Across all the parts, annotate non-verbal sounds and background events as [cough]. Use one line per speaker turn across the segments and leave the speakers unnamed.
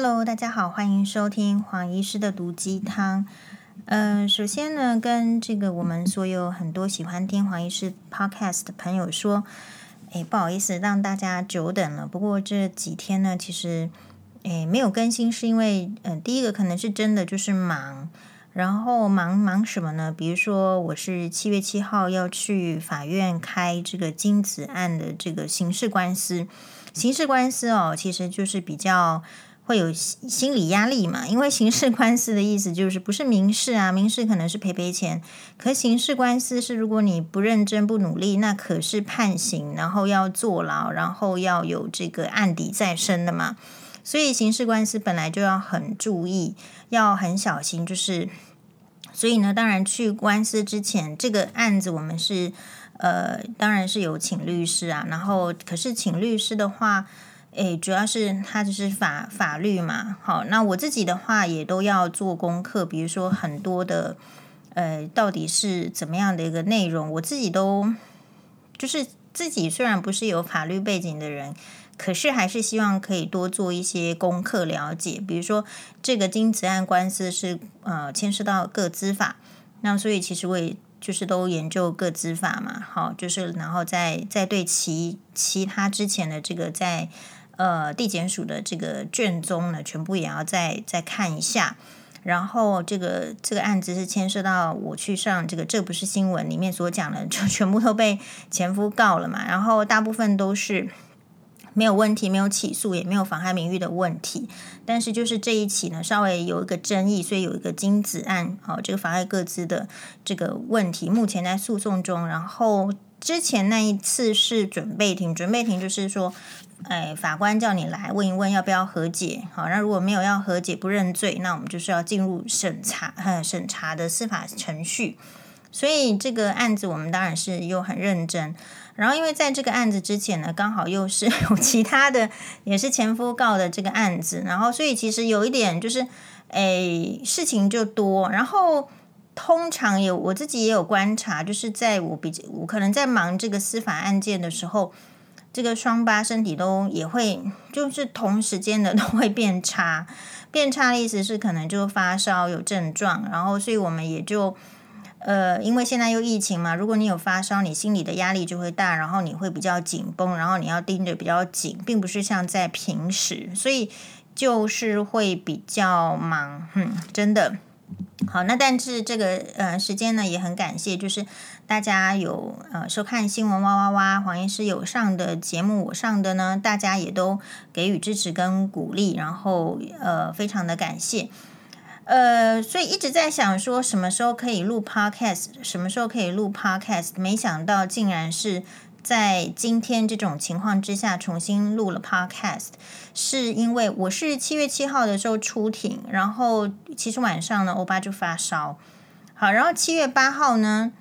Hello，大家好，欢迎收听黄医师的毒鸡汤。嗯、首先呢，跟这个我们所有很多喜欢听黄医师 Podcast 的朋友说，哎，不好意思让大家久等了。不过这几天呢，其实哎没有更新，是因为嗯、第一个可能是真的就是忙，然后忙忙什么呢？比如说我是七月七号要去法院开这个精子案的这个刑事官司，刑事官司哦，其实就是比较。会有心理压力嘛？因为刑事官司的意思就是不是民事啊，民事可能是赔赔钱，可刑事官司是如果你不认真不努力，那可是判刑，然后要坐牢，然后要有这个案底在身的嘛。所以刑事官司本来就要很注意，要很小心，就是所以呢，当然去官司之前，这个案子我们是呃，当然是有请律师啊，然后可是请律师的话。诶，主要是它就是法法律嘛，好，那我自己的话也都要做功课，比如说很多的，呃，到底是怎么样的一个内容，我自己都就是自己虽然不是有法律背景的人，可是还是希望可以多做一些功课了解，比如说这个精子案官司是呃牵涉到个资法，那所以其实我也就是都研究个资法嘛，好，就是然后再再对其其他之前的这个在。呃，地检署的这个卷宗呢，全部也要再再看一下。然后这个这个案子是牵涉到我去上这个这不是新闻里面所讲的，就 [laughs] 全部都被前夫告了嘛。然后大部分都是没有问题，没有起诉，也没有妨害名誉的问题。但是就是这一起呢，稍微有一个争议，所以有一个精子案，哦，这个妨碍各自的这个问题，目前在诉讼中。然后之前那一次是准备庭，准备庭就是说。哎，法官叫你来问一问要不要和解，好，那如果没有要和解不认罪，那我们就是要进入审查，呃，审查的司法程序。所以这个案子我们当然是又很认真。然后因为在这个案子之前呢，刚好又是有其他的 [laughs] 也是前夫告的这个案子，然后所以其实有一点就是，哎，事情就多。然后通常有我自己也有观察，就是在我比较我可能在忙这个司法案件的时候。这个双八身体都也会，就是同时间的都会变差。[laughs] 变差的意思是可能就发烧有症状，然后所以我们也就，呃，因为现在又疫情嘛，如果你有发烧，你心里的压力就会大，然后你会比较紧绷，然后你要盯着比较紧，并不是像在平时，所以就是会比较忙，嗯，真的。好，那但是这个呃时间呢也很感谢，就是大家有呃收看新闻哇哇哇黄医师有上的节目，我上的呢，大家也都给予支持跟鼓励，然后呃非常的感谢，呃所以一直在想说什么时候可以录 podcast，什么时候可以录 podcast，没想到竟然是。在今天这种情况之下，重新录了 Podcast，是因为我是七月七号的时候出庭，然后其实晚上呢，欧巴就发烧。好，然后七月八号呢，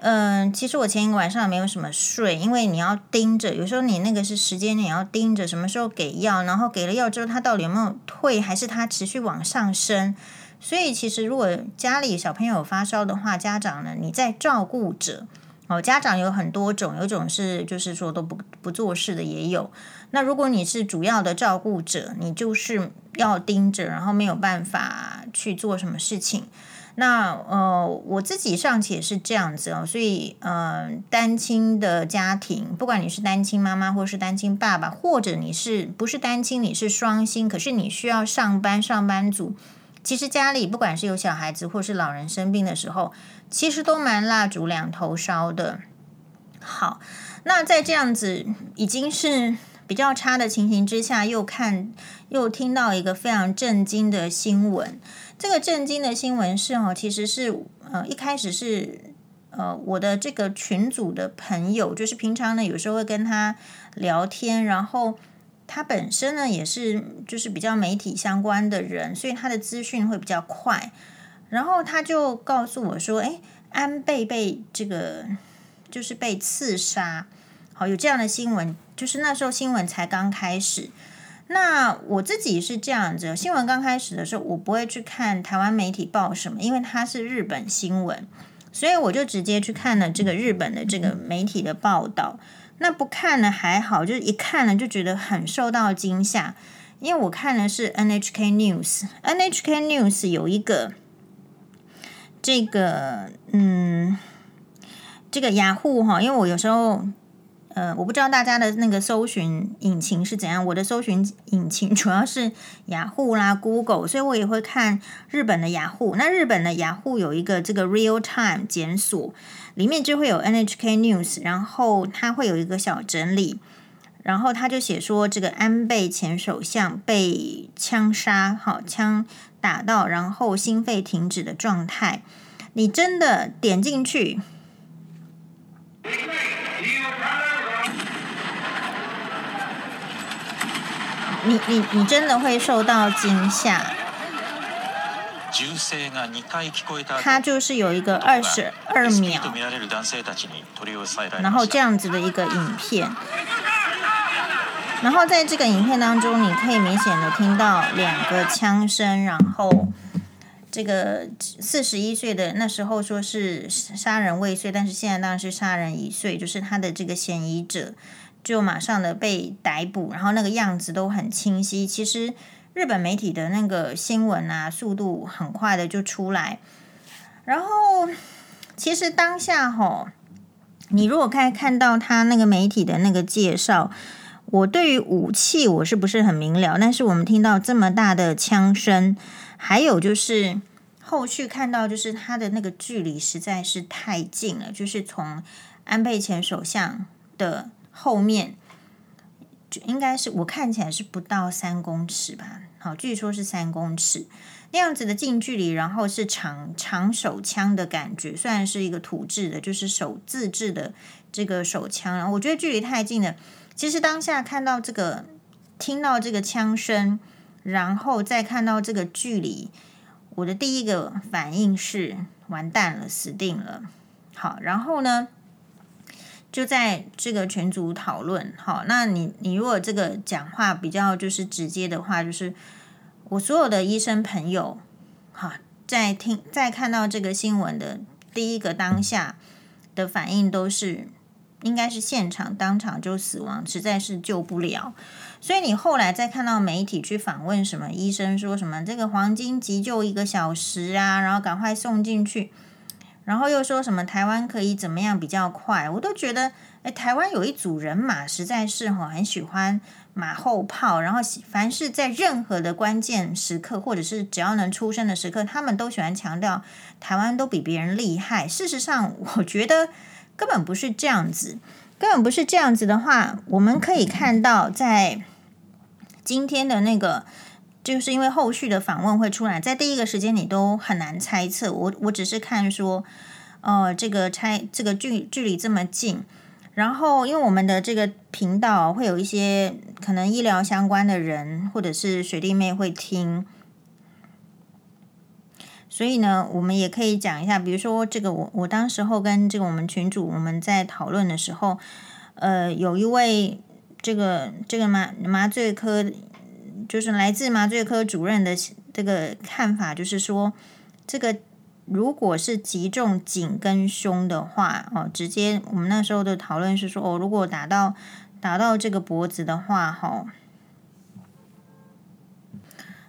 嗯、其实我前一个晚上没有什么睡，因为你要盯着，有时候你那个是时间，你要盯着什么时候给药，然后给了药之后，它到底有没有退，还是它持续往上升？所以其实如果家里小朋友发烧的话，家长呢，你在照顾者。哦，家长有很多种，有种是就是说都不不做事的也有。那如果你是主要的照顾者，你就是要盯着，然后没有办法去做什么事情。那呃，我自己尚且是这样子哦，所以呃，单亲的家庭，不管你是单亲妈妈或是单亲爸爸，或者你是不是单亲，你是双薪，可是你需要上班，上班族。其实家里不管是有小孩子或是老人生病的时候，其实都蛮蜡烛两头烧的。好，那在这样子已经是比较差的情形之下，又看又听到一个非常震惊的新闻。这个震惊的新闻是哦，其实是呃一开始是呃我的这个群组的朋友，就是平常呢有时候会跟他聊天，然后。他本身呢也是就是比较媒体相关的人，所以他的资讯会比较快。然后他就告诉我说：“哎，安倍被这个就是被刺杀，好，有这样的新闻。就是那时候新闻才刚开始。那我自己是这样子，新闻刚开始的时候，我不会去看台湾媒体报什么，因为它是日本新闻，所以我就直接去看了这个日本的这个媒体的报道。”那不看呢还好，就是一看呢就觉得很受到惊吓，因为我看的是 NHK News，NHK News 有一个这个嗯，这个雅虎哈，因为我有时候。呃，我不知道大家的那个搜寻引擎是怎样。我的搜寻引擎主要是雅虎啦、Google，所以我也会看日本的雅虎。那日本的雅虎有一个这个 Real Time 检索，里面就会有 NHK News，然后它会有一个小整理，然后他就写说这个安倍前首相被枪杀，好，枪打到，然后心肺停止的状态。你真的点进去。你你你真的会受到惊吓。它就是有一个二十二秒，然后这样子的一个影片，然后在这个影片当中，你可以明显的听到两个枪声，然后这个四十一岁的那时候说是杀人未遂，但是现在当然是杀人已遂，就是他的这个嫌疑者。就马上的被逮捕，然后那个样子都很清晰。其实日本媒体的那个新闻啊，速度很快的就出来。然后其实当下吼，你如果看看到他那个媒体的那个介绍，我对于武器我是不是很明了？但是我们听到这么大的枪声，还有就是后续看到就是他的那个距离实在是太近了，就是从安倍前首相的。后面就应该是我看起来是不到三公尺吧，好，据说是三公尺那样子的近距离，然后是长长手枪的感觉，虽然是一个土制的，就是手自制的这个手枪，然后我觉得距离太近了。其实当下看到这个，听到这个枪声，然后再看到这个距离，我的第一个反应是完蛋了，死定了。好，然后呢？就在这个群组讨论，好，那你你如果这个讲话比较就是直接的话，就是我所有的医生朋友，哈，在听在看到这个新闻的第一个当下的反应都是，应该是现场当场就死亡，实在是救不了。所以你后来再看到媒体去访问什么医生，说什么这个黄金急救一个小时啊，然后赶快送进去。然后又说什么台湾可以怎么样比较快？我都觉得，哎，台湾有一组人马实在是哈很喜欢马后炮，然后凡是在任何的关键时刻，或者是只要能出声的时刻，他们都喜欢强调台湾都比别人厉害。事实上，我觉得根本不是这样子，根本不是这样子的话，我们可以看到在今天的那个。就是因为后续的访问会出来，在第一个时间你都很难猜测。我我只是看说，呃，这个猜这个距距离这么近，然后因为我们的这个频道会有一些可能医疗相关的人或者是学弟妹会听，所以呢，我们也可以讲一下，比如说这个我我当时候跟这个我们群主我们在讨论的时候，呃，有一位这个这个麻麻醉科。就是来自麻醉科主任的这个看法，就是说，这个如果是击中颈跟胸的话，哦，直接我们那时候的讨论是说，哦，如果打到打到这个脖子的话，哈，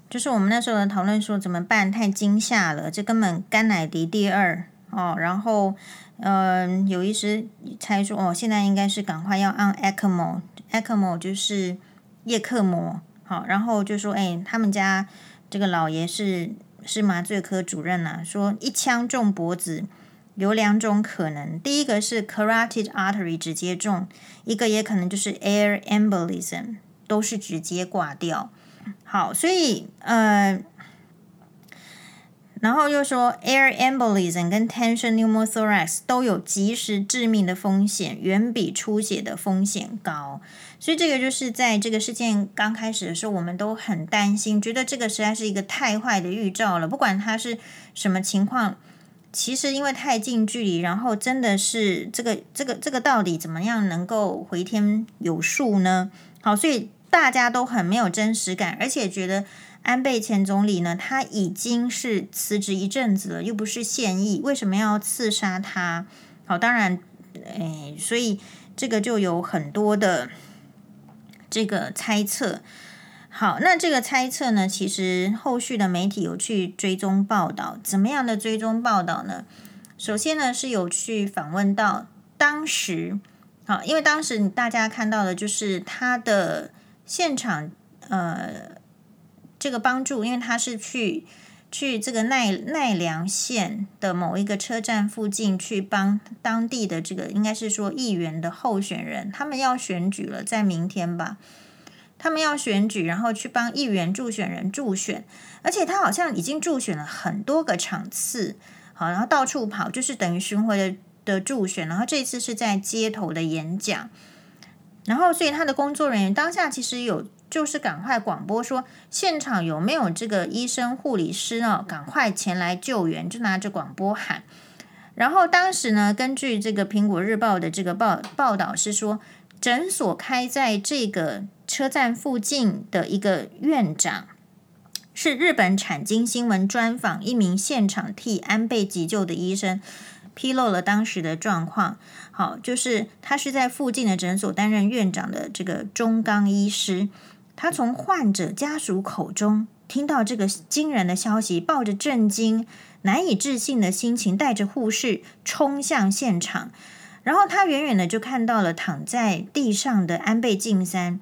就是我们那时候的讨论说怎么办？太惊吓了，这根本甘乃迪第二哦。然后，嗯、有医师猜说，哦，现在应该是赶快要按 ECMO，ECMO 就是叶克膜。好，然后就说，哎，他们家这个老爷是是麻醉科主任呐、啊，说一枪中脖子有两种可能，第一个是 carotid artery 直接中，一个也可能就是 air embolism，都是直接挂掉。好，所以呃。然后又说，air embolism 跟 tension pneumothorax 都有即时致命的风险，远比出血的风险高。所以这个就是在这个事件刚开始的时候，我们都很担心，觉得这个实在是一个太坏的预兆了。不管它是什么情况，其实因为太近距离，然后真的是这个这个这个到底怎么样能够回天有术呢？好，所以大家都很没有真实感，而且觉得。安倍前总理呢，他已经是辞职一阵子了，又不是现役，为什么要刺杀他？好，当然，哎，所以这个就有很多的这个猜测。好，那这个猜测呢，其实后续的媒体有去追踪报道，怎么样的追踪报道呢？首先呢，是有去访问到当时，好，因为当时大家看到的就是他的现场，呃，这个帮助，因为他是去去这个奈奈良县的某一个车站附近去帮当地的这个应该是说议员的候选人，他们要选举了，在明天吧。他们要选举，然后去帮议员助选人助选，而且他好像已经助选了很多个场次，好，然后到处跑，就是等于巡回的的助选，然后这次是在街头的演讲，然后所以他的工作人员当下其实有就是赶快广播说，现场有没有这个医生护理师呢？赶快前来救援，就拿着广播喊。然后当时呢，根据这个苹果日报的这个报报道是说，诊所开在这个。车站附近的一个院长是日本产经新闻专访一名现场替安倍急救的医生，披露了当时的状况。好，就是他是在附近的诊所担任院长的这个中冈医师，他从患者家属口中听到这个惊人的消息，抱着震惊、难以置信的心情，带着护士冲向现场，然后他远远的就看到了躺在地上的安倍晋三。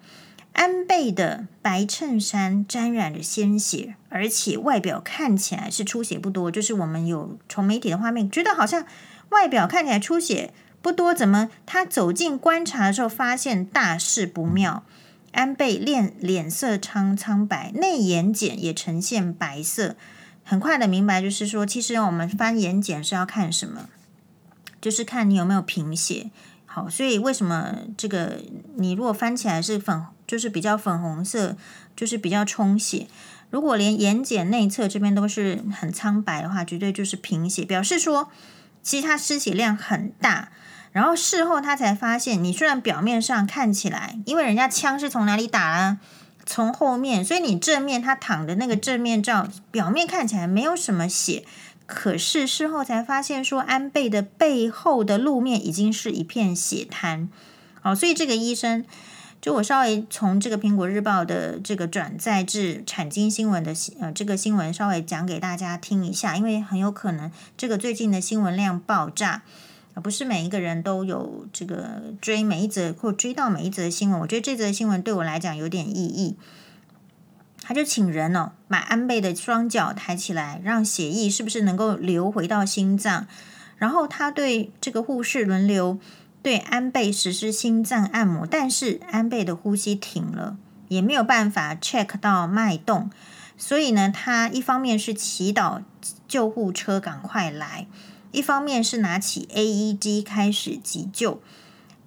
安倍的白衬衫沾染着鲜血，而且外表看起来是出血不多。就是我们有从媒体的画面觉得好像外表看起来出血不多，怎么他走近观察的时候发现大事不妙？安倍脸脸色苍苍白，内眼睑也呈现白色。很快的明白，就是说，其实我们翻眼睑是要看什么？就是看你有没有贫血。好，所以为什么这个你如果翻起来是粉？就是比较粉红色，就是比较充血。如果连眼睑内侧这边都是很苍白的话，绝对就是贫血，表示说其实他失血量很大。然后事后他才发现，你虽然表面上看起来，因为人家枪是从哪里打啊？从后面，所以你正面他躺的那个正面照，表面看起来没有什么血，可是事后才发现说，安倍的背后的路面已经是一片血滩。好，所以这个医生。就我稍微从这个苹果日报的这个转载至产经新闻的呃这个新闻稍微讲给大家听一下，因为很有可能这个最近的新闻量爆炸，不是每一个人都有这个追每一则或追到每一则新闻。我觉得这则新闻对我来讲有点意义。他就请人哦，把安倍的双脚抬起来，让血液是不是能够流回到心脏，然后他对这个护士轮流。对安倍实施心脏按摩，但是安倍的呼吸停了，也没有办法 check 到脉动，所以呢，他一方面是祈祷救护车赶快来，一方面是拿起 AED 开始急救。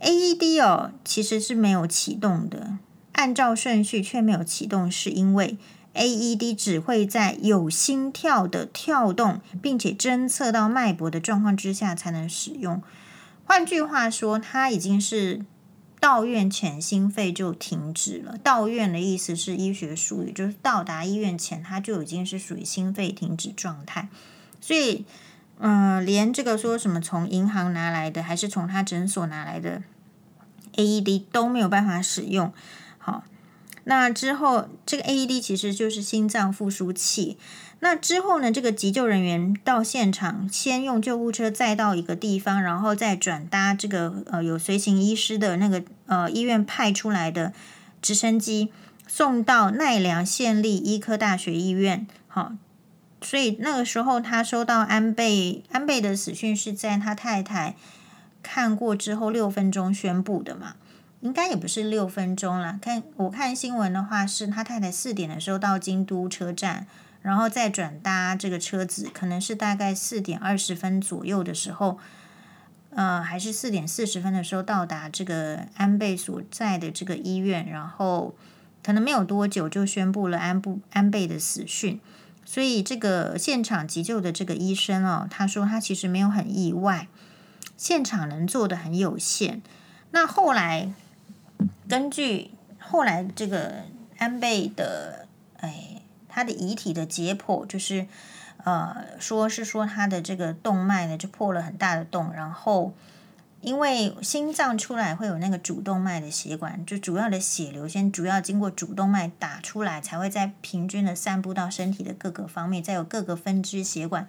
AED 哦，其实是没有启动的，按照顺序却没有启动，是因为 AED 只会在有心跳的跳动，并且侦测到脉搏的状况之下才能使用。换句话说，他已经是到院前心肺就停止了。到院的意思是医学术语，就是到达医院前他就已经是属于心肺停止状态。所以，嗯、连这个说什么从银行拿来的，还是从他诊所拿来的 AED 都没有办法使用。好，那之后这个 AED 其实就是心脏复苏器。那之后呢，这个急救人员到现场，先用救护车载到一个地方，然后再转搭这个呃有随行医师的那个呃医院派出来的直升机，送到奈良县立医科大学医院。好，所以那个时候他收到安倍安倍的死讯是在他太太看过之后六分钟宣布的嘛？应该也不是六分钟啦，看我看新闻的话，是他太太四点的时候到京都车站。然后再转搭这个车子，可能是大概四点二十分左右的时候，呃，还是四点四十分的时候到达这个安倍所在的这个医院，然后可能没有多久就宣布了安布安倍的死讯。所以这个现场急救的这个医生哦，他说他其实没有很意外，现场能做的很有限。那后来根据后来这个安倍的哎。他的遗体的解剖就是，呃，说是说他的这个动脉呢就破了很大的洞，然后因为心脏出来会有那个主动脉的血管，就主要的血流先主要经过主动脉打出来，才会再平均的散布到身体的各个方面，再有各个分支血管。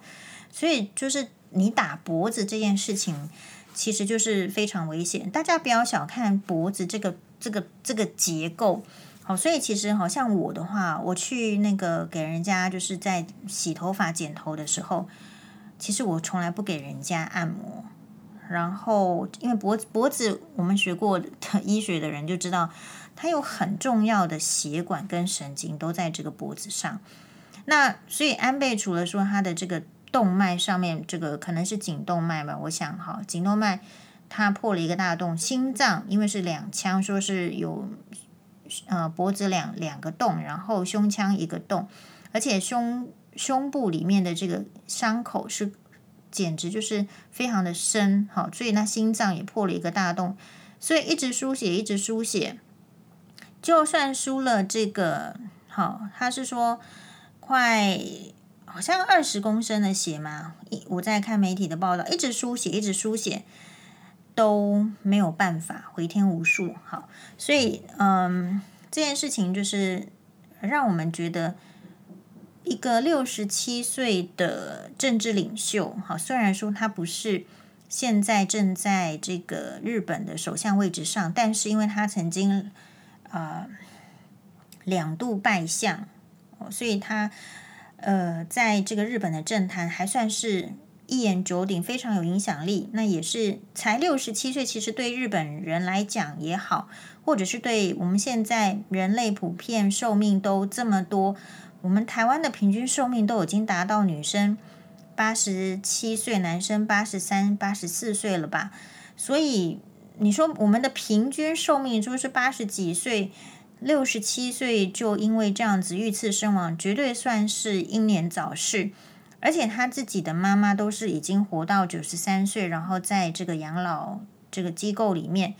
所以就是你打脖子这件事情，其实就是非常危险。大家不要小看脖子这个这个这个结构。哦，所以其实好像我的话，我去那个给人家就是在洗头发、剪头的时候，其实我从来不给人家按摩。然后，因为脖子脖子，我们学过的医学的人就知道，它有很重要的血管跟神经都在这个脖子上。那所以安倍除了说他的这个动脉上面这个可能是颈动脉吧，我想哈，颈动脉它破了一个大洞，心脏因为是两腔，说是有呃脖子两两个洞，然后胸腔一个洞，而且胸胸部里面的这个伤口是。简直就是非常的深，好，所以那心脏也破了一个大洞，所以一直输血，一直输血，就算输了这个，好，他是说快好像二十公升的血嘛，一我在看媒体的报道，一直输血，一直输血都没有办法回天无术，好，所以嗯，这件事情就是让我们觉得。一个六十七岁的政治领袖，好，虽然说他不是现在正在这个日本的首相位置上，但是因为他曾经啊、呃、两度拜相，所以他呃在这个日本的政坛还算是一言九鼎，非常有影响力。那也是才六十七岁，其实对日本人来讲也好，或者是对我们现在人类普遍寿命都这么多。我们台湾的平均寿命都已经达到女生八十七岁，男生八十三、八十四岁了吧？所以你说我们的平均寿命就是八十几岁，六十七岁就因为这样子遇刺身亡，绝对算是英年早逝。而且他自己的妈妈都是已经活到九十三岁，然后在这个养老这个机构里面，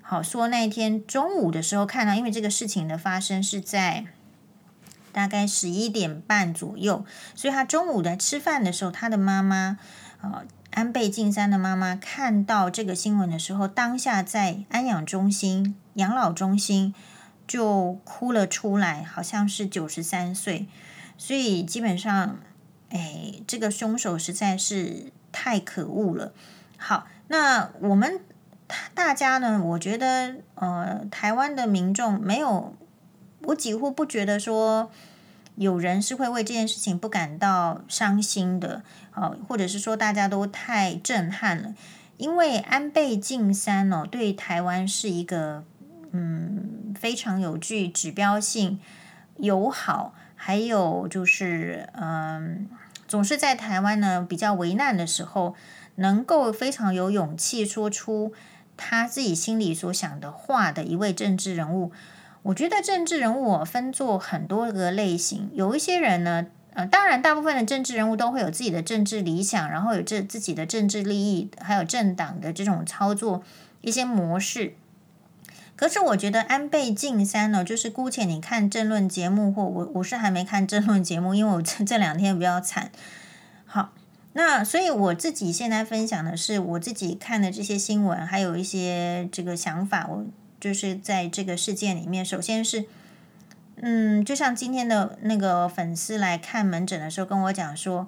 好说那一天中午的时候看到，因为这个事情的发生是在。大概十一点半左右，所以他中午在吃饭的时候，他的妈妈，呃，安倍晋三的妈妈看到这个新闻的时候，当下在安养中心、养老中心就哭了出来，好像是九十三岁，所以基本上，哎，这个凶手实在是太可恶了。好，那我们大家呢，我觉得，呃，台湾的民众没有。我几乎不觉得说有人是会为这件事情不感到伤心的，哦，或者是说大家都太震撼了，因为安倍晋三哦，对台湾是一个嗯非常有具指标性、友好，还有就是嗯总是在台湾呢比较为难的时候，能够非常有勇气说出他自己心里所想的话的一位政治人物。我觉得政治人物分作很多个类型，有一些人呢，呃，当然大部分的政治人物都会有自己的政治理想，然后有这自己的政治利益，还有政党的这种操作一些模式。可是我觉得安倍晋三呢，就是姑且你看政论节目，或我我是还没看政论节目，因为我这这两天比较惨。好，那所以我自己现在分享的是我自己看的这些新闻，还有一些这个想法，我。就是在这个事件里面，首先是，嗯，就像今天的那个粉丝来看门诊的时候跟我讲说，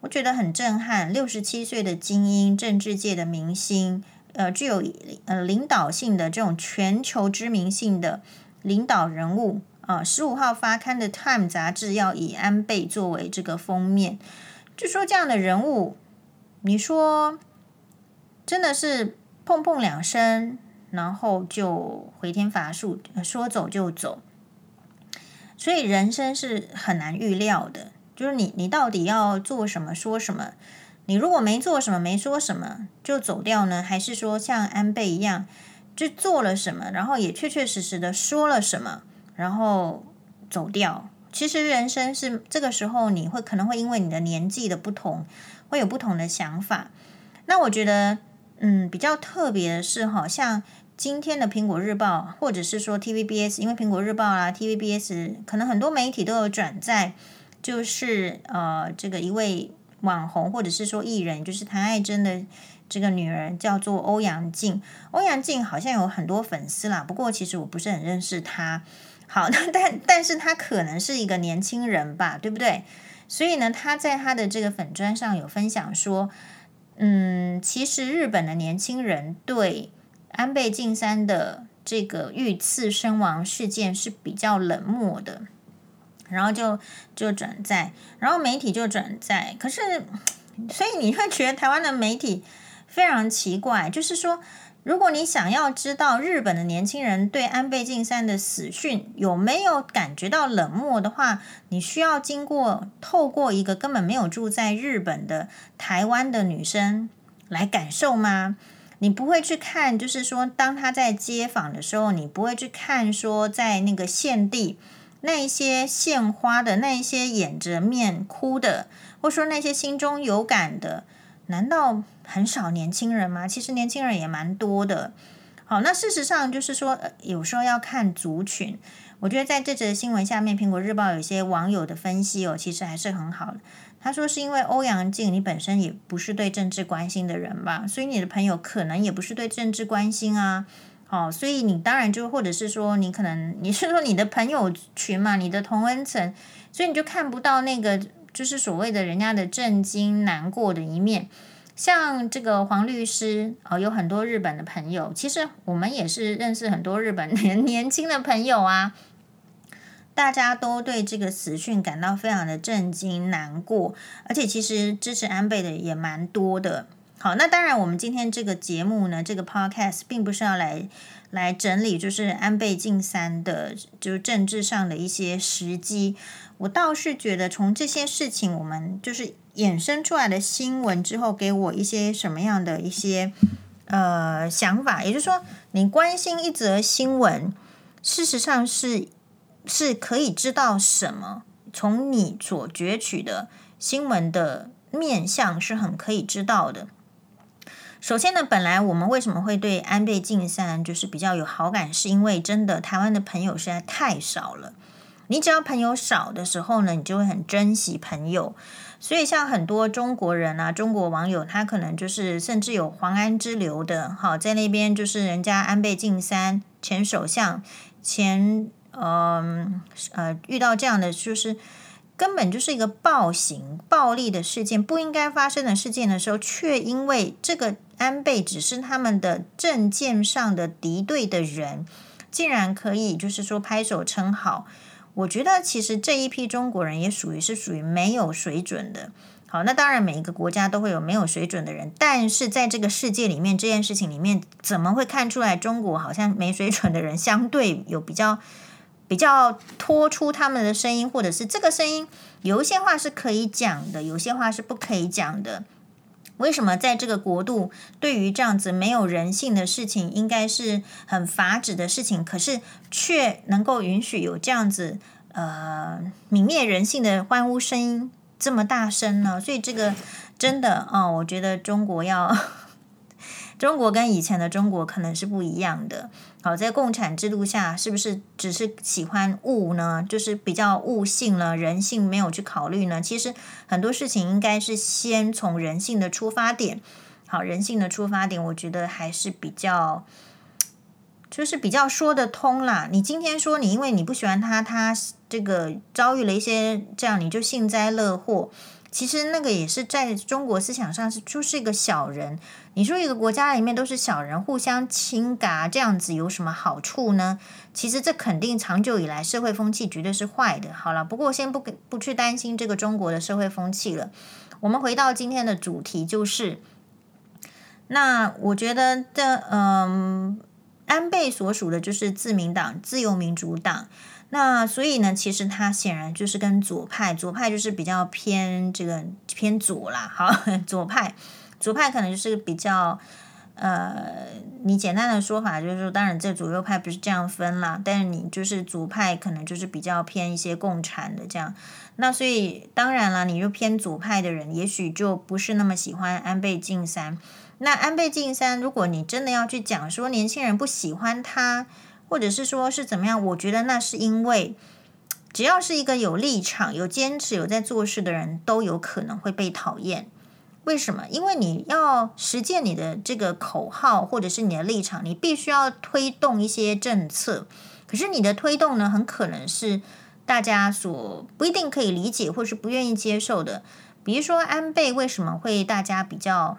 我觉得很震撼，六十七岁的精英，政治界的明星，呃，具有呃领导性的这种全球知名性的领导人物啊，十五号发刊的《Time》杂志要以安倍作为这个封面，就说这样的人物，你说真的是碰碰两声。然后就回天乏术，说走就走。所以人生是很难预料的，就是你你到底要做什么说什么？你如果没做什么没说什么就走掉呢？还是说像安倍一样，就做了什么，然后也确确实实的说了什么，然后走掉？其实人生是这个时候，你会可能会因为你的年纪的不同，会有不同的想法。那我觉得，嗯，比较特别的是，好像。今天的苹果日报，或者是说 TVBS，因为苹果日报啊，TVBS 可能很多媒体都有转载，就是呃，这个一位网红或者是说艺人，就是谭爱珍的这个女儿叫做欧阳靖。欧阳靖好像有很多粉丝啦，不过其实我不是很认识他。好，那 [laughs] 但但是他可能是一个年轻人吧，对不对？所以呢，他在他的这个粉砖上有分享说，嗯，其实日本的年轻人对安倍晋三的这个遇刺身亡事件是比较冷漠的，然后就就转载，然后媒体就转载，可是，所以你会觉得台湾的媒体非常奇怪，就是说。如果你想要知道日本的年轻人对安倍晋三的死讯有没有感觉到冷漠的话，你需要经过透过一个根本没有住在日本的台湾的女生来感受吗？你不会去看，就是说，当他在街访的时候，你不会去看说在那个现地那些献花的那一些掩着面哭的，或说那些心中有感的。难道很少年轻人吗？其实年轻人也蛮多的。好，那事实上就是说，有时候要看族群。我觉得在这则新闻下面，《苹果日报》有一些网友的分析哦，其实还是很好的。他说是因为欧阳靖，你本身也不是对政治关心的人吧，所以你的朋友可能也不是对政治关心啊。好，所以你当然就或者是说，你可能你是说你的朋友群嘛，你的同温层，所以你就看不到那个。就是所谓的人家的震惊、难过的一面，像这个黄律师哦，有很多日本的朋友。其实我们也是认识很多日本 [laughs] 年年轻的朋友啊，大家都对这个死讯感到非常的震惊、难过，而且其实支持安倍的也蛮多的。好，那当然，我们今天这个节目呢，这个 podcast 并不是要来来整理，就是安倍晋三的，就是政治上的一些时机。我倒是觉得，从这些事情，我们就是衍生出来的新闻之后，给我一些什么样的一些呃想法。也就是说，你关心一则新闻，事实上是是可以知道什么，从你所攫取的新闻的面向是很可以知道的。首先呢，本来我们为什么会对安倍晋三就是比较有好感，是因为真的台湾的朋友实在太少了。你只要朋友少的时候呢，你就会很珍惜朋友。所以像很多中国人啊，中国网友，他可能就是甚至有黄安之流的，好，在那边就是人家安倍晋三前首相前，嗯呃，遇到这样的就是根本就是一个暴行暴力的事件，不应该发生的事件的时候，却因为这个安倍只是他们的政见上的敌对的人，竟然可以就是说拍手称好。我觉得其实这一批中国人也属于是属于没有水准的。好，那当然每一个国家都会有没有水准的人，但是在这个世界里面，这件事情里面，怎么会看出来中国好像没水准的人相对有比较比较拖出他们的声音，或者是这个声音有一些话是可以讲的，有些话是不可以讲的。为什么在这个国度，对于这样子没有人性的事情，应该是很法旨的事情，可是却能够允许有这样子呃泯灭人性的欢呼声音这么大声呢？所以这个真的啊、哦，我觉得中国要。[laughs] 中国跟以前的中国可能是不一样的。好，在共产制度下，是不是只是喜欢物呢？就是比较物性了，人性没有去考虑呢？其实很多事情应该是先从人性的出发点。好，人性的出发点，我觉得还是比较，就是比较说得通啦。你今天说你因为你不喜欢他，他这个遭遇了一些这样，你就幸灾乐祸。其实那个也是在中国思想上是就是一个小人。你说一个国家里面都是小人，互相倾轧这样子有什么好处呢？其实这肯定长久以来社会风气绝对是坏的。好了，不过先不不去担心这个中国的社会风气了。我们回到今天的主题，就是那我觉得的嗯，安倍所属的就是自民党、自由民主党。那所以呢，其实他显然就是跟左派，左派就是比较偏这个偏左啦。好，左派，左派可能就是比较，呃，你简单的说法就是说，当然这左右派不是这样分啦，但是你就是左派可能就是比较偏一些共产的这样。那所以当然了，你就偏左派的人，也许就不是那么喜欢安倍晋三。那安倍晋三，如果你真的要去讲说年轻人不喜欢他。或者是说是怎么样？我觉得那是因为，只要是一个有立场、有坚持、有在做事的人，都有可能会被讨厌。为什么？因为你要实践你的这个口号，或者是你的立场，你必须要推动一些政策。可是你的推动呢，很可能是大家所不一定可以理解，或是不愿意接受的。比如说安倍为什么会大家比较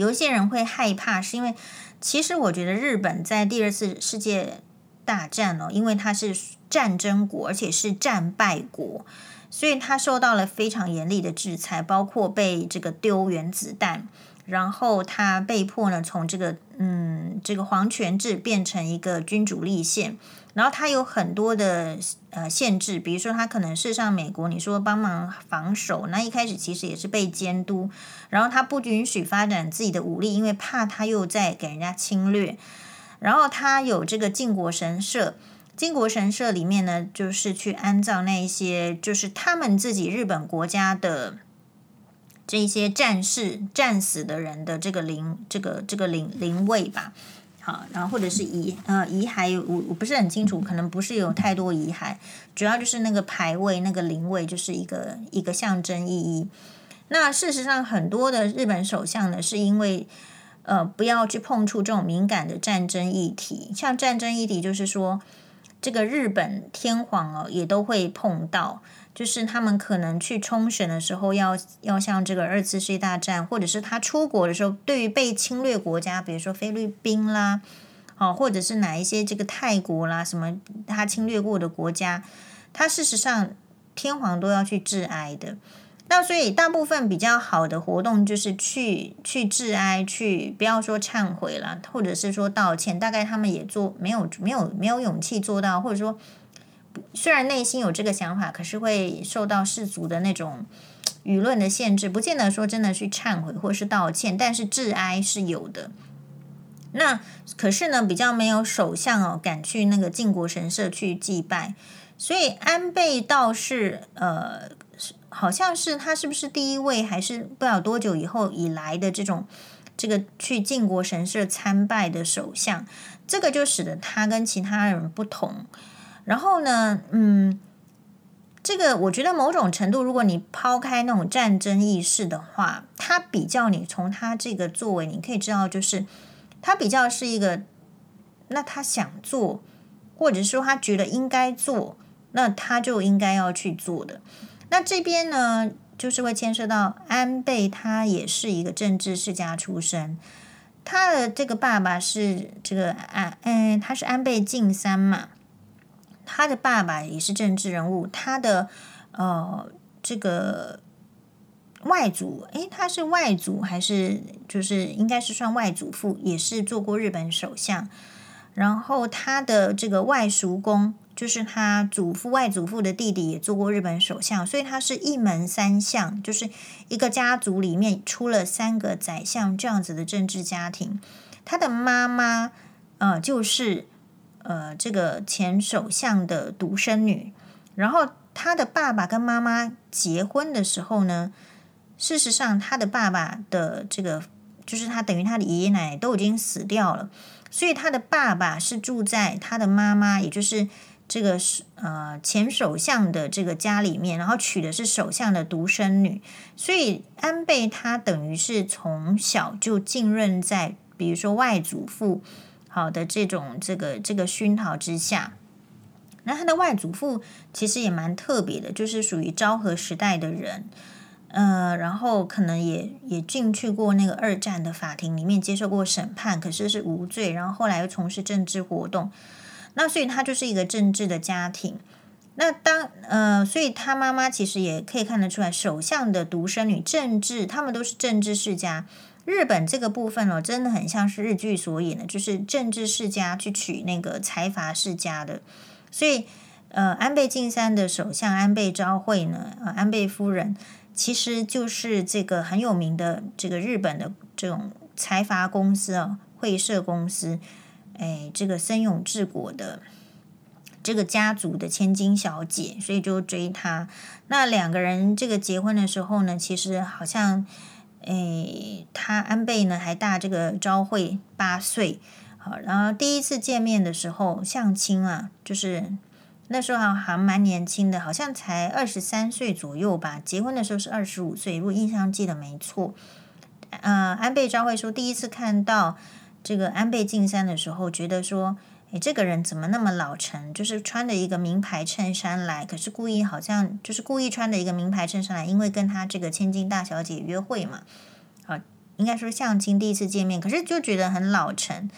有一些人会害怕，是因为其实我觉得日本在第二次世界大战哦，因为它是战争国，而且是战败国，所以它受到了非常严厉的制裁，包括被这个丢原子弹。然后他被迫呢，从这个嗯这个皇权制变成一个君主立宪，然后他有很多的呃限制，比如说他可能是上美国，你说帮忙防守，那一开始其实也是被监督，然后他不允许发展自己的武力，因为怕他又在给人家侵略，然后他有这个靖国神社，靖国神社里面呢，就是去安葬那一些就是他们自己日本国家的。这些战士战死的人的这个灵，这个这个灵灵位吧，好，然后或者是遗呃遗骸，我我不是很清楚，可能不是有太多遗骸，主要就是那个牌位那个灵位就是一个一个象征意义。那事实上，很多的日本首相呢，是因为呃不要去碰触这种敏感的战争议题，像战争议题，就是说这个日本天皇哦也都会碰到。就是他们可能去冲绳的时候要，要要像这个二次世界大战，或者是他出国的时候，对于被侵略国家，比如说菲律宾啦，哦，或者是哪一些这个泰国啦，什么他侵略过的国家，他事实上天皇都要去致哀的。那所以大部分比较好的活动就是去去致哀，去不要说忏悔了，或者是说道歉，大概他们也做没有没有没有勇气做到，或者说。虽然内心有这个想法，可是会受到世俗的那种舆论的限制，不见得说真的去忏悔或是道歉，但是致哀是有的。那可是呢，比较没有首相哦，敢去那个靖国神社去祭拜，所以安倍倒是呃，好像是他是不是第一位，还是不知道多久以后以来的这种这个去靖国神社参拜的首相，这个就使得他跟其他人不同。然后呢，嗯，这个我觉得某种程度，如果你抛开那种战争意识的话，他比较你从他这个作为，你可以知道，就是他比较是一个，那他想做，或者说他觉得应该做，那他就应该要去做的。那这边呢，就是会牵涉到安倍，他也是一个政治世家出身，他的这个爸爸是这个安，嗯，他是安倍晋三嘛。他的爸爸也是政治人物，他的呃这个外祖，诶，他是外祖还是就是应该是算外祖父，也是做过日本首相。然后他的这个外叔公，就是他祖父外祖父的弟弟，也做过日本首相，所以他是一门三相，就是一个家族里面出了三个宰相这样子的政治家庭。他的妈妈呃就是。呃，这个前首相的独生女，然后他的爸爸跟妈妈结婚的时候呢，事实上他的爸爸的这个就是他等于他的爷爷奶奶都已经死掉了，所以他的爸爸是住在他的妈妈，也就是这个呃前首相的这个家里面，然后娶的是首相的独生女，所以安倍他等于是从小就浸润在，比如说外祖父。好的，这种这个这个熏陶之下，那他的外祖父其实也蛮特别的，就是属于昭和时代的人，呃，然后可能也也进去过那个二战的法庭里面接受过审判，可是是无罪，然后后来又从事政治活动，那所以他就是一个政治的家庭。那当呃，所以他妈妈其实也可以看得出来，首相的独生女，政治他们都是政治世家。日本这个部分哦，真的很像是日剧所演的，就是政治世家去娶那个财阀世家的。所以，呃，安倍晋三的首相安倍昭惠呢，呃，安倍夫人其实就是这个很有名的这个日本的这种财阀公司啊，会社公司，哎，这个森永治国的这个家族的千金小姐，所以就追她。那两个人这个结婚的时候呢，其实好像。诶，他安倍呢还大这个昭惠八岁，好，然后第一次见面的时候相亲啊，就是那时候还还蛮年轻的，好像才二十三岁左右吧。结婚的时候是二十五岁，如果印象记得没错。呃安倍昭惠说，第一次看到这个安倍晋三的时候，觉得说，诶，这个人怎么那么老成？就是穿的一个名牌衬衫来，可是故意好像就是故意穿的一个名牌衬衫来，因为跟他这个千金大小姐约会嘛，好，应该说相亲第一次见面，可是就觉得很老成。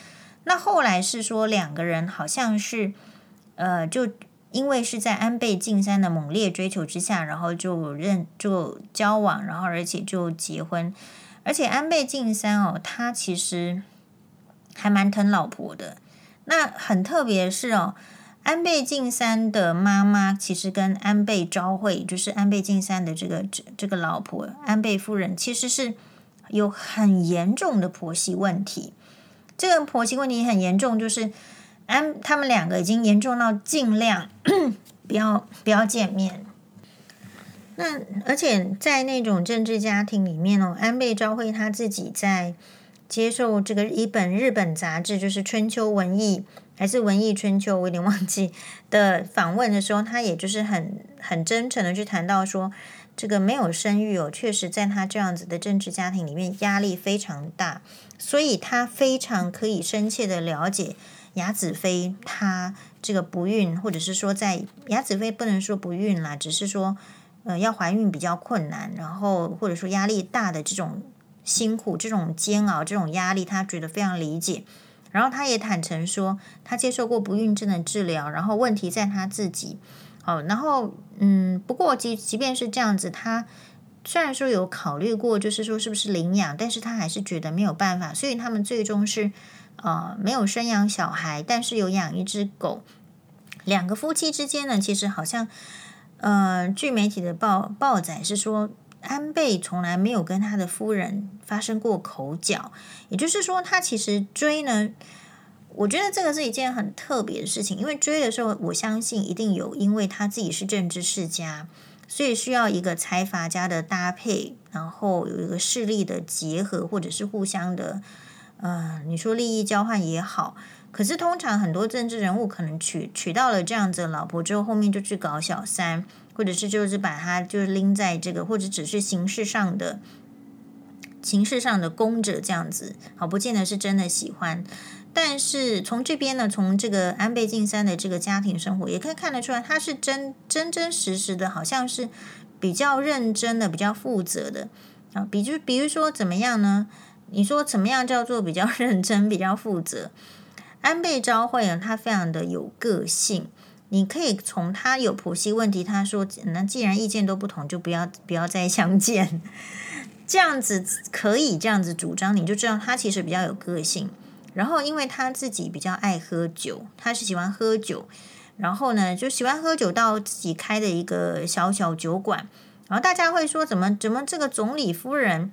那后来是说两个人好像是，呃，就因为是在安倍晋三的猛烈追求之下，然后就认就交往，然后而且就结婚。而且安倍晋三哦，他其实还蛮疼老婆的。那很特别的是哦，安倍晋三的妈妈其实跟安倍昭惠，就是安倍晋三的这个这这个老婆安倍夫人，其实是有很严重的婆媳问题。这个婆媳问题很严重，就是安他们两个已经严重到尽量 [coughs] 不要不要见面。那而且在那种政治家庭里面哦，安倍昭惠她自己在接受这个一本日本杂志，就是《春秋文艺》还是《文艺春秋》，我有点忘记的访问的时候，他也就是很很真诚的去谈到说，这个没有生育哦，确实在他这样子的政治家庭里面压力非常大。所以他非常可以深切的了解雅子妃她这个不孕，或者是说在雅子妃不能说不孕啦，只是说呃要怀孕比较困难，然后或者说压力大的这种辛苦、这种煎熬、这种压力，他觉得非常理解。然后他也坦诚说，他接受过不孕症的治疗，然后问题在他自己。好，然后嗯，不过即即便是这样子，他。虽然说有考虑过，就是说是不是领养，但是他还是觉得没有办法，所以他们最终是呃没有生养小孩，但是有养一只狗。两个夫妻之间呢，其实好像呃，据媒体的报报载是说，安倍从来没有跟他的夫人发生过口角，也就是说，他其实追呢，我觉得这个是一件很特别的事情，因为追的时候，我相信一定有，因为他自己是政治世家。所以需要一个财阀家的搭配，然后有一个势力的结合，或者是互相的，呃，你说利益交换也好。可是通常很多政治人物可能娶娶到了这样子的老婆之后，后面就去搞小三，或者是就是把他就是拎在这个，或者只是形式上的，形式上的公者这样子，好，不见得是真的喜欢。但是从这边呢，从这个安倍晋三的这个家庭生活，也可以看得出来，他是真真真实实的，好像是比较认真的、比较负责的啊。比就，比如说怎么样呢？你说怎么样叫做比较 [laughs] 认真、比较负责？安倍昭惠呢，他非常的有个性。你可以从他有婆媳问题，他说：“那既然意见都不同，就不要不要再相见。”这样子可以这样子主张，你就知道他其实比较有个性。然后，因为他自己比较爱喝酒，他是喜欢喝酒，然后呢，就喜欢喝酒到自己开的一个小小酒馆。然后大家会说，怎么怎么这个总理夫人，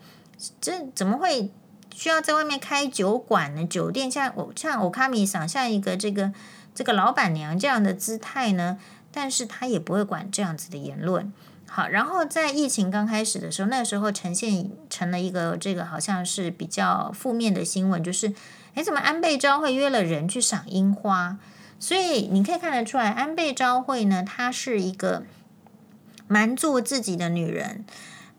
这怎么会需要在外面开酒馆呢？酒店像我像欧卡米桑像一个这个这个老板娘这样的姿态呢？但是他也不会管这样子的言论。好，然后在疫情刚开始的时候，那时候呈现成了一个这个好像是比较负面的新闻，就是。哎，怎么安倍昭惠约了人去赏樱花？所以你可以看得出来，安倍昭惠呢，她是一个蛮做自己的女人。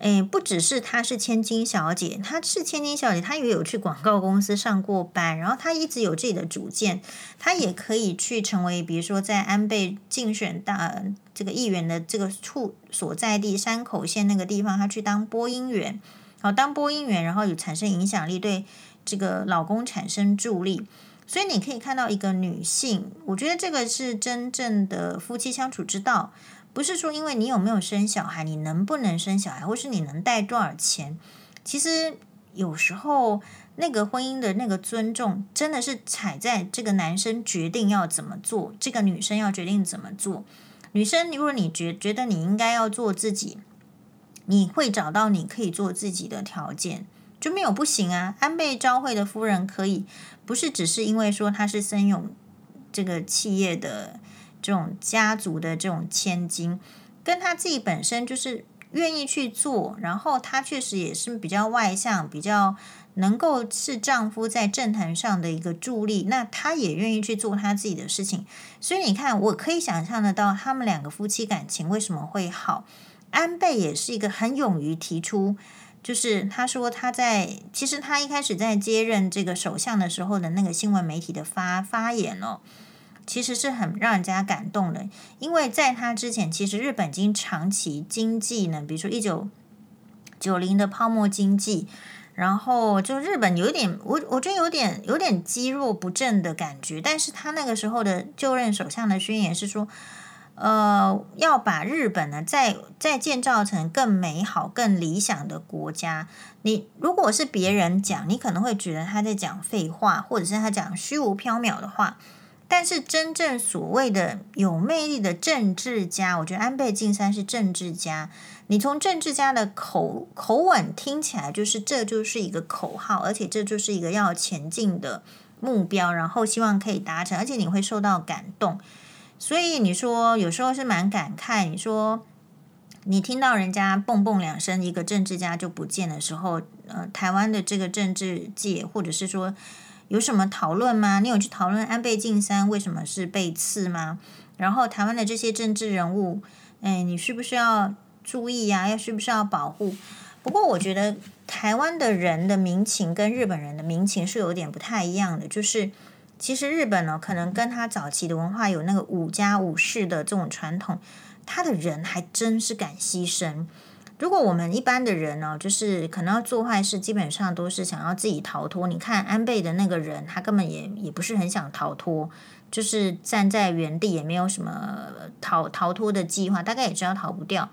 哎，不只是她是千金小姐，她是千金小姐，她也有去广告公司上过班，然后她一直有自己的主见，她也可以去成为，比如说在安倍竞选大这个议员的这个处所在地山口县那个地方，她去当播音员，好，当播音员，然后有产生影响力，对。这个老公产生助力，所以你可以看到一个女性，我觉得这个是真正的夫妻相处之道，不是说因为你有没有生小孩，你能不能生小孩，或是你能带多少钱。其实有时候那个婚姻的那个尊重，真的是踩在这个男生决定要怎么做，这个女生要决定怎么做。女生，如果你觉觉得你应该要做自己，你会找到你可以做自己的条件。就没有不行啊！安倍昭惠的夫人可以，不是只是因为说她是森永这个企业的这种家族的这种千金，跟她自己本身就是愿意去做，然后她确实也是比较外向，比较能够是丈夫在政坛上的一个助力，那她也愿意去做她自己的事情，所以你看，我可以想象得到他们两个夫妻感情为什么会好。安倍也是一个很勇于提出。就是他说他在其实他一开始在接任这个首相的时候的那个新闻媒体的发发言哦，其实是很让人家感动的，因为在他之前，其实日本经长期经济呢，比如说一九九零的泡沫经济，然后就日本有点，我我觉得有点有点积弱不振的感觉，但是他那个时候的就任首相的宣言是说。呃，要把日本呢再再建造成更美好、更理想的国家。你如果是别人讲，你可能会觉得他在讲废话，或者是他讲虚无缥缈的话。但是真正所谓的有魅力的政治家，我觉得安倍晋三是政治家。你从政治家的口口吻听起来，就是这就是一个口号，而且这就是一个要前进的目标，然后希望可以达成，而且你会受到感动。所以你说有时候是蛮感慨，你说你听到人家蹦蹦两声，一个政治家就不见的时候，呃，台湾的这个政治界或者是说有什么讨论吗？你有去讨论安倍晋三为什么是被刺吗？然后台湾的这些政治人物，哎，你需不需要注意呀？要需不需要保护？不过我觉得台湾的人的民情跟日本人的民情是有点不太一样的，就是。其实日本呢，可能跟他早期的文化有那个武家武士的这种传统，他的人还真是敢牺牲。如果我们一般的人呢，就是可能要做坏事，基本上都是想要自己逃脱。你看安倍的那个人，他根本也也不是很想逃脱，就是站在原地，也没有什么逃逃脱的计划，大概也知道逃不掉。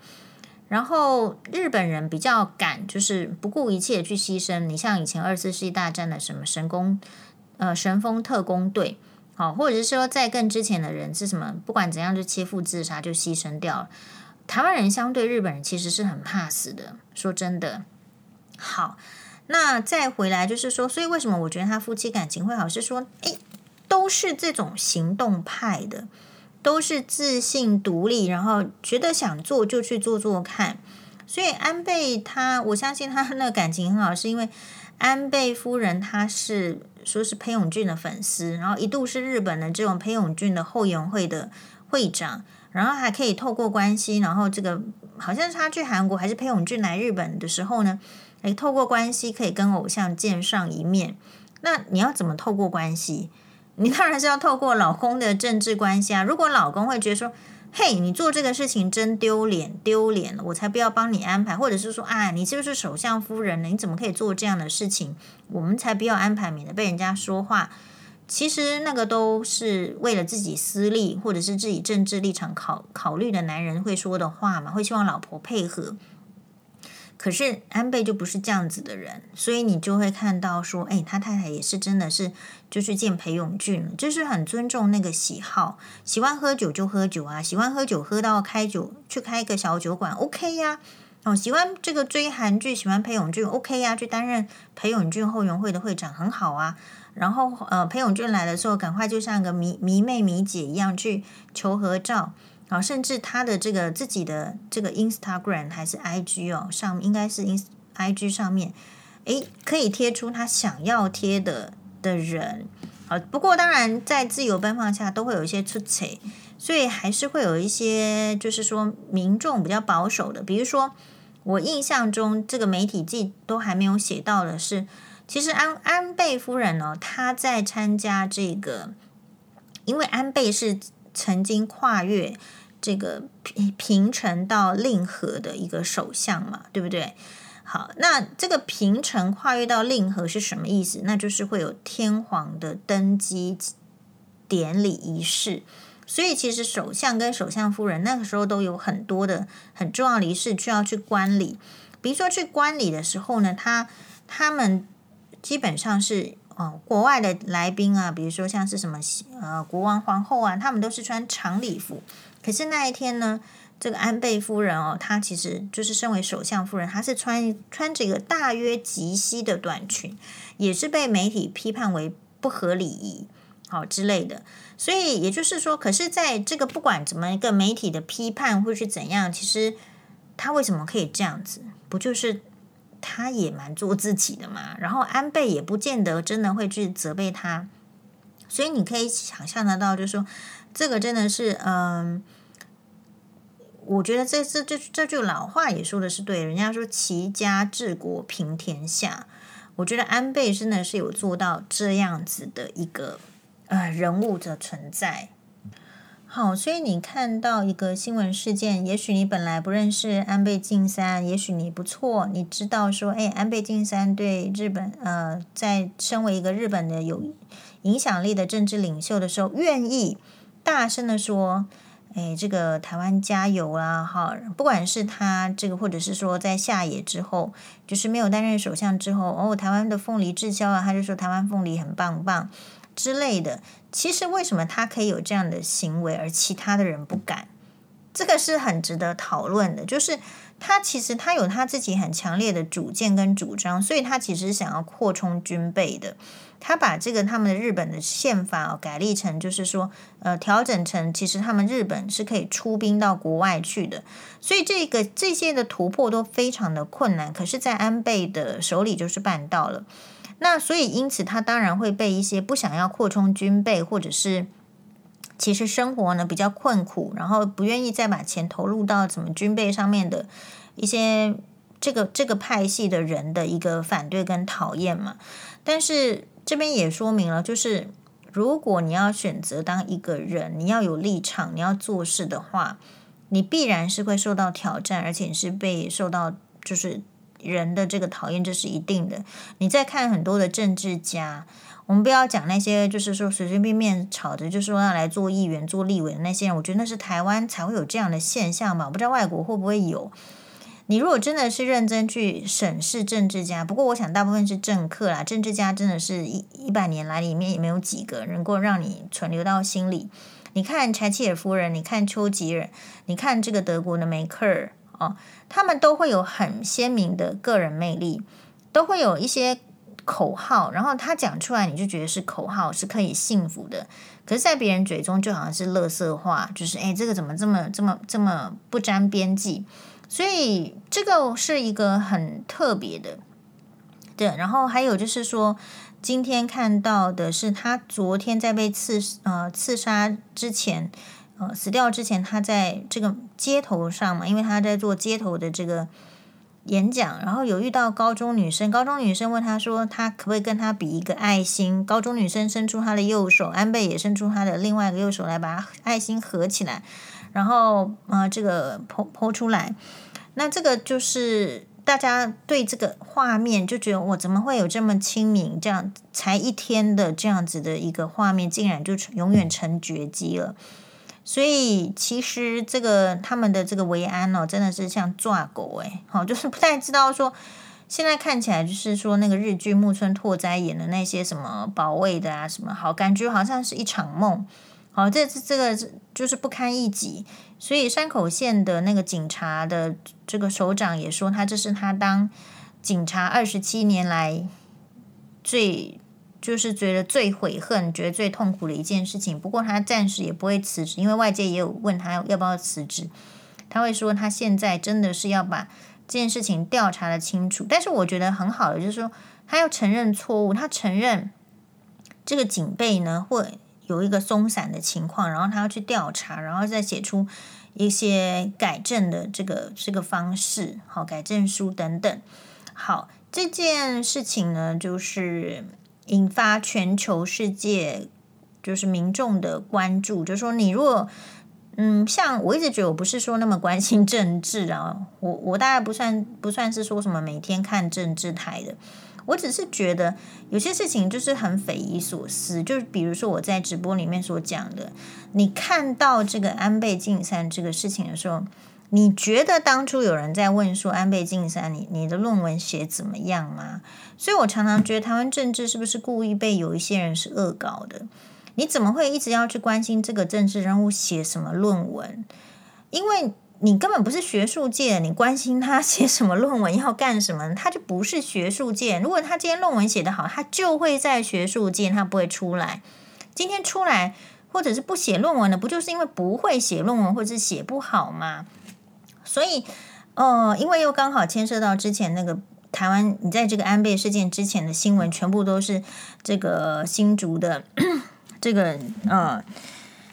然后日本人比较敢，就是不顾一切去牺牲。你像以前二次世界大战的什么神功。呃，神风特工队，好，或者是说在更之前的人是什么？不管怎样，就切腹自杀，就牺牲掉了。台湾人相对日本人其实是很怕死的，说真的。好，那再回来就是说，所以为什么我觉得他夫妻感情会好？是说，诶，都是这种行动派的，都是自信独立，然后觉得想做就去做做看。所以安倍他，我相信他那感情很好，是因为安倍夫人她是。说是裴勇俊的粉丝，然后一度是日本的这种裴勇俊的后援会的会长，然后还可以透过关系，然后这个好像是他去韩国还是裴勇俊来日本的时候呢，诶，透过关系可以跟偶像见上一面。那你要怎么透过关系？[laughs] 你当然是要透过老公的政治关系啊。如果老公会觉得说，嘿，你做这个事情真丢脸，丢脸了，我才不要帮你安排。或者是说，啊，你是不是首相夫人呢？你怎么可以做这样的事情？我们才不要安排，免得被人家说话。其实那个都是为了自己私利，或者是自己政治立场考考虑的男人会说的话嘛，会希望老婆配合。可是安倍就不是这样子的人，所以你就会看到说，哎，他太太也是真的是就去见裴勇俊，就是很尊重那个喜好，喜欢喝酒就喝酒啊，喜欢喝酒喝到开酒去开一个小酒馆，OK 呀，哦，喜欢这个追韩剧，喜欢裴勇俊，OK 呀，去担任裴勇俊后援会的会长很好啊，然后呃，裴勇俊来的时候，赶快就像个迷迷妹迷姐一样去求合照。啊，甚至他的这个自己的这个 Instagram 还是 IG 哦，上应该是 Ins IG 上面，诶，可以贴出他想要贴的的人。啊，不过当然在自由奔放下都会有一些出彩，所以还是会有一些就是说民众比较保守的，比如说我印象中这个媒体记都还没有写到的是，其实安安倍夫人呢，她在参加这个，因为安倍是曾经跨越。这个平平成到令和的一个首相嘛，对不对？好，那这个平成跨越到令和是什么意思？那就是会有天皇的登基典礼仪式，所以其实首相跟首相夫人那个时候都有很多的很重要的仪式需要去观礼。比如说去观礼的时候呢，他他们基本上是哦，国外的来宾啊，比如说像是什么呃国王皇后啊，他们都是穿长礼服。可是那一天呢，这个安倍夫人哦，她其实就是身为首相夫人，她是穿穿着一个大约及膝的短裙，也是被媒体批判为不合礼仪，好之类的。所以也就是说，可是在这个不管怎么一个媒体的批判或是怎样，其实她为什么可以这样子？不就是他也蛮做自己的嘛？然后安倍也不见得真的会去责备他，所以你可以想象得到，就是说。这个真的是，嗯，我觉得这这这这句老话也说的是对，人家说齐家治国平天下，我觉得安倍真的是有做到这样子的一个呃人物的存在。好，所以你看到一个新闻事件，也许你本来不认识安倍晋三，也许你不错，你知道说，哎，安倍晋三对日本，呃，在身为一个日本的有影响力的政治领袖的时候，愿意大声的说，哎，这个台湾加油啦，哈，不管是他这个，或者是说在下野之后，就是没有担任首相之后，哦，台湾的凤梨滞销啊，他就说台湾凤梨很棒棒。之类的，其实为什么他可以有这样的行为，而其他的人不敢？这个是很值得讨论的。就是他其实他有他自己很强烈的主见跟主张，所以他其实想要扩充军备的。他把这个他们的日本的宪法改立成，就是说，呃，调整成其实他们日本是可以出兵到国外去的。所以这个这些的突破都非常的困难，可是，在安倍的手里就是办到了。那所以，因此他当然会被一些不想要扩充军备，或者是其实生活呢比较困苦，然后不愿意再把钱投入到什么军备上面的一些这个这个派系的人的一个反对跟讨厌嘛。但是这边也说明了，就是如果你要选择当一个人，你要有立场，你要做事的话，你必然是会受到挑战，而且是被受到就是。人的这个讨厌，这是一定的。你再看很多的政治家，我们不要讲那些，就是说随随便便吵着就说要来做议员、做立委的那些人。我觉得那是台湾才会有这样的现象嘛，我不知道外国会不会有。你如果真的是认真去审视政治家，不过我想大部分是政客啦，政治家真的是一一百年来里面也没有几个能够让你存留到心里。你看柴契尔夫人，你看丘吉尔，你看这个德国的梅克尔。哦，他们都会有很鲜明的个人魅力，都会有一些口号，然后他讲出来，你就觉得是口号，是可以信服的。可是，在别人嘴中就好像是垃圾话，就是哎，这个怎么这么这么这么不沾边际？所以这个是一个很特别的。对，然后还有就是说，今天看到的是他昨天在被刺呃刺杀之前。呃，死掉之前，他在这个街头上嘛，因为他在做街头的这个演讲，然后有遇到高中女生，高中女生问他说，他可不可以跟他比一个爱心？高中女生伸出她的右手，安倍也伸出他的另外一个右手来把爱心合起来，然后、呃，这个剖剖出来，那这个就是大家对这个画面就觉得，我怎么会有这么亲民？这样才一天的这样子的一个画面，竟然就永远成绝迹了。所以其实这个他们的这个维安哦，真的是像抓狗诶，好，就是不太知道说，现在看起来就是说那个日剧木村拓哉演的那些什么保卫的啊什么，好，感觉好像是一场梦，好，这这这个就是不堪一击。所以山口县的那个警察的这个首长也说，他这是他当警察二十七年来最。就是觉得最悔恨、觉得最痛苦的一件事情。不过他暂时也不会辞职，因为外界也有问他要不要辞职。他会说他现在真的是要把这件事情调查得清楚。但是我觉得很好的就是说，他要承认错误，他承认这个警备呢会有一个松散的情况，然后他要去调查，然后再写出一些改正的这个这个方式，好，改正书等等。好，这件事情呢就是。引发全球世界就是民众的关注，就是说，你如果嗯，像我一直觉得我不是说那么关心政治啊，我我大概不算不算是说什么每天看政治台的，我只是觉得有些事情就是很匪夷所思，就是比如说我在直播里面所讲的，你看到这个安倍晋三这个事情的时候。你觉得当初有人在问说安倍晋三，你你的论文写怎么样吗？所以我常常觉得台湾政治是不是故意被有一些人是恶搞的？你怎么会一直要去关心这个政治人物写什么论文？因为你根本不是学术界，你关心他写什么论文 [laughs] 要干什么？他就不是学术界。如果他今天论文写得好，他就会在学术界，他不会出来。今天出来或者是不写论文的，不就是因为不会写论文或者是写不好吗？所以，呃，因为又刚好牵涉到之前那个台湾，你在这个安倍事件之前的新闻，全部都是这个新竹的 [clears throat] 这个呃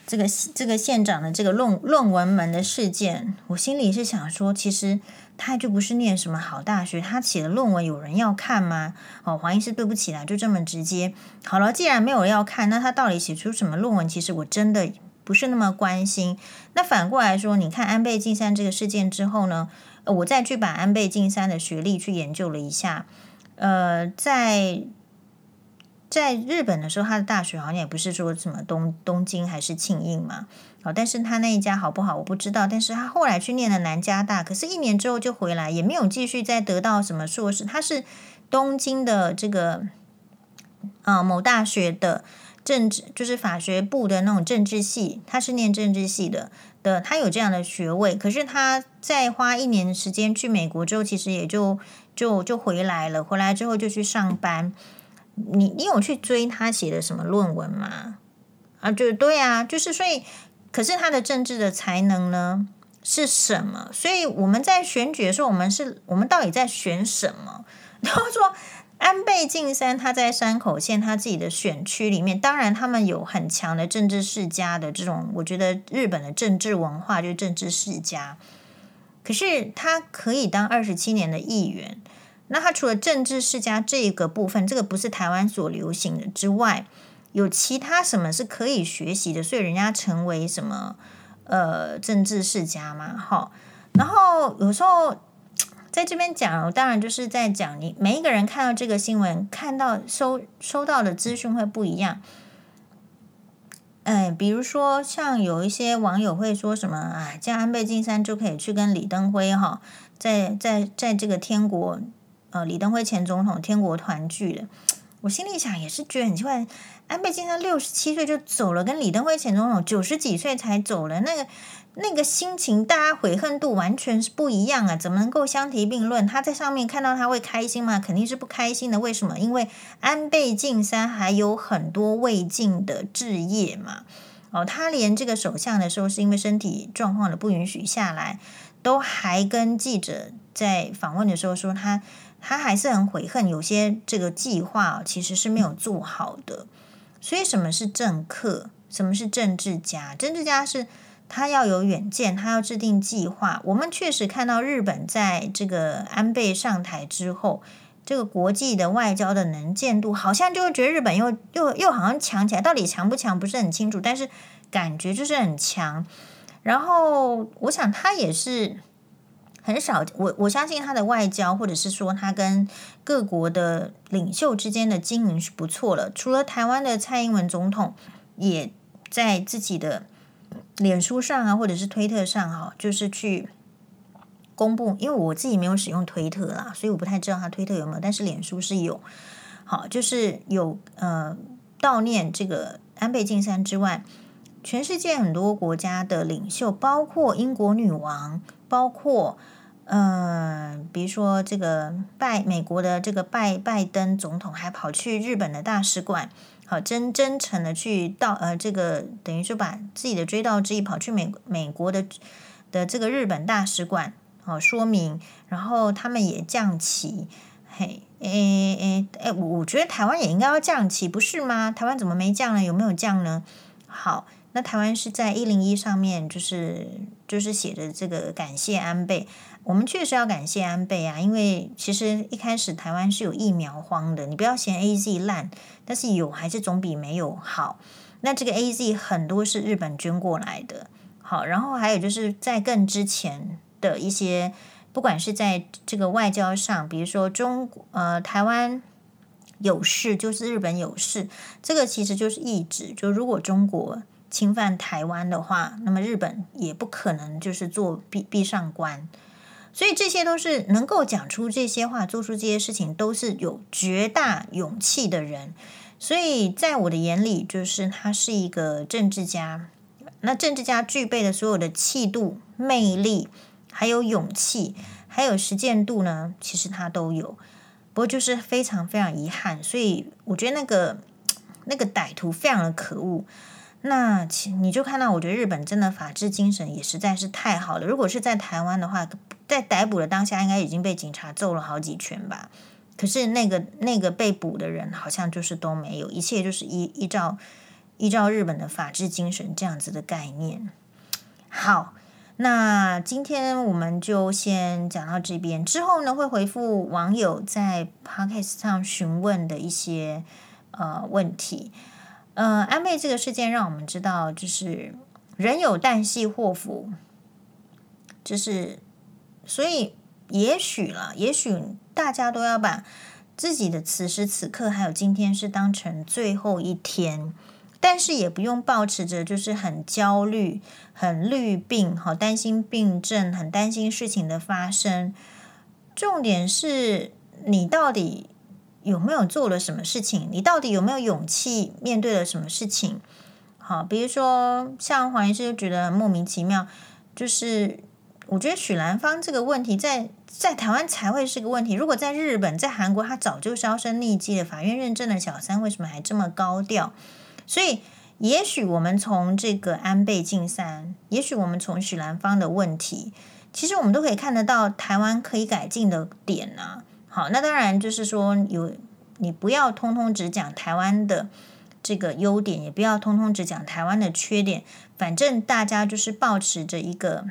这个这个县长的这个论论文门的事件，我心里是想说，其实他就不是念什么好大学，他写的论文有人要看吗？哦，黄医师对不起啦，就这么直接。好了，既然没有人要看，那他到底写出什么论文？其实我真的不是那么关心。那反过来说，你看安倍晋三这个事件之后呢，我再去把安倍晋三的学历去研究了一下，呃，在。在日本的时候，他的大学好像也不是说什么东东京还是庆应嘛，好，但是他那一家好不好我不知道。但是他后来去念了南加大，可是一年之后就回来，也没有继续再得到什么硕士。他是东京的这个啊、呃、某大学的政治，就是法学部的那种政治系，他是念政治系的的，他有这样的学位。可是他在花一年的时间去美国之后，其实也就就就回来了。回来之后就去上班。你你有去追他写的什么论文吗？啊，就对啊，就是所以，可是他的政治的才能呢是什么？所以我们在选举的时候，我们是我们到底在选什么？[laughs] 然后说安倍晋三他在山口县他自己的选区里面，当然他们有很强的政治世家的这种，我觉得日本的政治文化就是政治世家，可是他可以当二十七年的议员。那他除了政治世家这个部分，这个不是台湾所流行的之外，有其他什么是可以学习的？所以人家成为什么呃政治世家嘛，哈。然后有时候在这边讲，当然就是在讲你每一个人看到这个新闻，看到收收到的资讯会不一样。哎，比如说像有一些网友会说什么，啊，这样安倍晋三就可以去跟李登辉哈，在在在这个天国。呃，李登辉前总统天国团聚了，我心里想也是觉得很奇怪，安倍晋三六十七岁就走了，跟李登辉前总统九十几岁才走了，那个那个心情，大家悔恨度完全是不一样啊，怎么能够相提并论？他在上面看到他会开心吗？肯定是不开心的。为什么？因为安倍晋三还有很多未尽的志业嘛。哦，他连这个首相的时候，是因为身体状况的不允许下来，都还跟记者在访问的时候说他。他还是很悔恨，有些这个计划其实是没有做好的。所以，什么是政客？什么是政治家？政治家是他要有远见，他要制定计划。我们确实看到日本在这个安倍上台之后，这个国际的外交的能见度，好像就会觉得日本又又又好像强起来。到底强不强不是很清楚，但是感觉就是很强。然后，我想他也是。很少，我我相信他的外交，或者是说他跟各国的领袖之间的经营是不错的。除了台湾的蔡英文总统，也在自己的脸书上啊，或者是推特上哈，就是去公布。因为我自己没有使用推特啦，所以我不太知道他推特有没有，但是脸书是有。好，就是有呃悼念这个安倍晋三之外，全世界很多国家的领袖，包括英国女王，包括。嗯，比如说这个拜美国的这个拜拜登总统还跑去日本的大使馆，好真真诚的去到呃这个等于说把自己的追悼之意跑去美美国的的这个日本大使馆好说明，然后他们也降旗，嘿，诶诶诶，我我觉得台湾也应该要降旗，不是吗？台湾怎么没降呢？有没有降呢？好，那台湾是在一零一上面就是就是写着这个感谢安倍。我们确实要感谢安倍啊，因为其实一开始台湾是有疫苗荒的，你不要嫌 AZ 烂，但是有还是总比没有好。那这个 AZ 很多是日本捐过来的，好，然后还有就是在更之前的一些，不管是在这个外交上，比如说中呃台湾有事就是日本有事，这个其实就是意志，就如果中国侵犯台湾的话，那么日本也不可能就是做闭闭上关。所以这些都是能够讲出这些话、做出这些事情，都是有绝大勇气的人。所以在我的眼里，就是他是一个政治家。那政治家具备的所有的气度、魅力，还有勇气，还有实践度呢，其实他都有。不过就是非常非常遗憾，所以我觉得那个那个歹徒非常的可恶。那你就看到，我觉得日本真的法治精神也实在是太好了。如果是在台湾的话，在逮捕的当下，应该已经被警察揍了好几拳吧？可是那个那个被捕的人好像就是都没有，一切就是依依照依照日本的法治精神这样子的概念。好，那今天我们就先讲到这边，之后呢会回复网友在 Podcast 上询问的一些呃问题。呃，安倍这个事件让我们知道，就是人有旦夕祸福，就是所以也许了，也许大家都要把自己的此时此刻还有今天是当成最后一天。但是也不用抱持着就是很焦虑、很虑病，好担心病症，很担心事情的发生。重点是你到底有没有做了什么事情？你到底有没有勇气面对了什么事情？好，比如说像黄医师就觉得莫名其妙，就是我觉得许兰芳这个问题在在台湾才会是个问题，如果在日本、在韩国，他早就销声匿迹了。法院认证的小三为什么还这么高调？所以，也许我们从这个安倍晋三，也许我们从许兰芳的问题，其实我们都可以看得到台湾可以改进的点啊。好，那当然就是说，有你不要通通只讲台湾的这个优点，也不要通通只讲台湾的缺点。反正大家就是抱持着一个，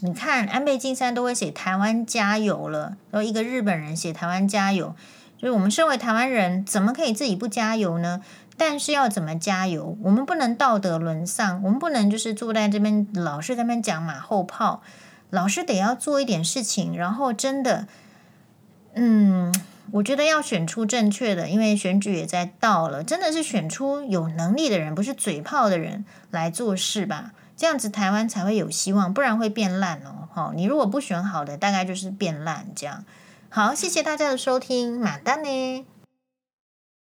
你看安倍晋三都会写台湾加油了，然后一个日本人写台湾加油，就是我们身为台湾人，怎么可以自己不加油呢？但是要怎么加油？我们不能道德沦丧，我们不能就是坐在这边老是在那边讲马后炮，老是得要做一点事情。然后真的，嗯，我觉得要选出正确的，因为选举也在到了，真的是选出有能力的人，不是嘴炮的人来做事吧？这样子台湾才会有希望，不然会变烂哦。好，你如果不选好的，大概就是变烂这样。好，谢谢大家的收听，马丹呢。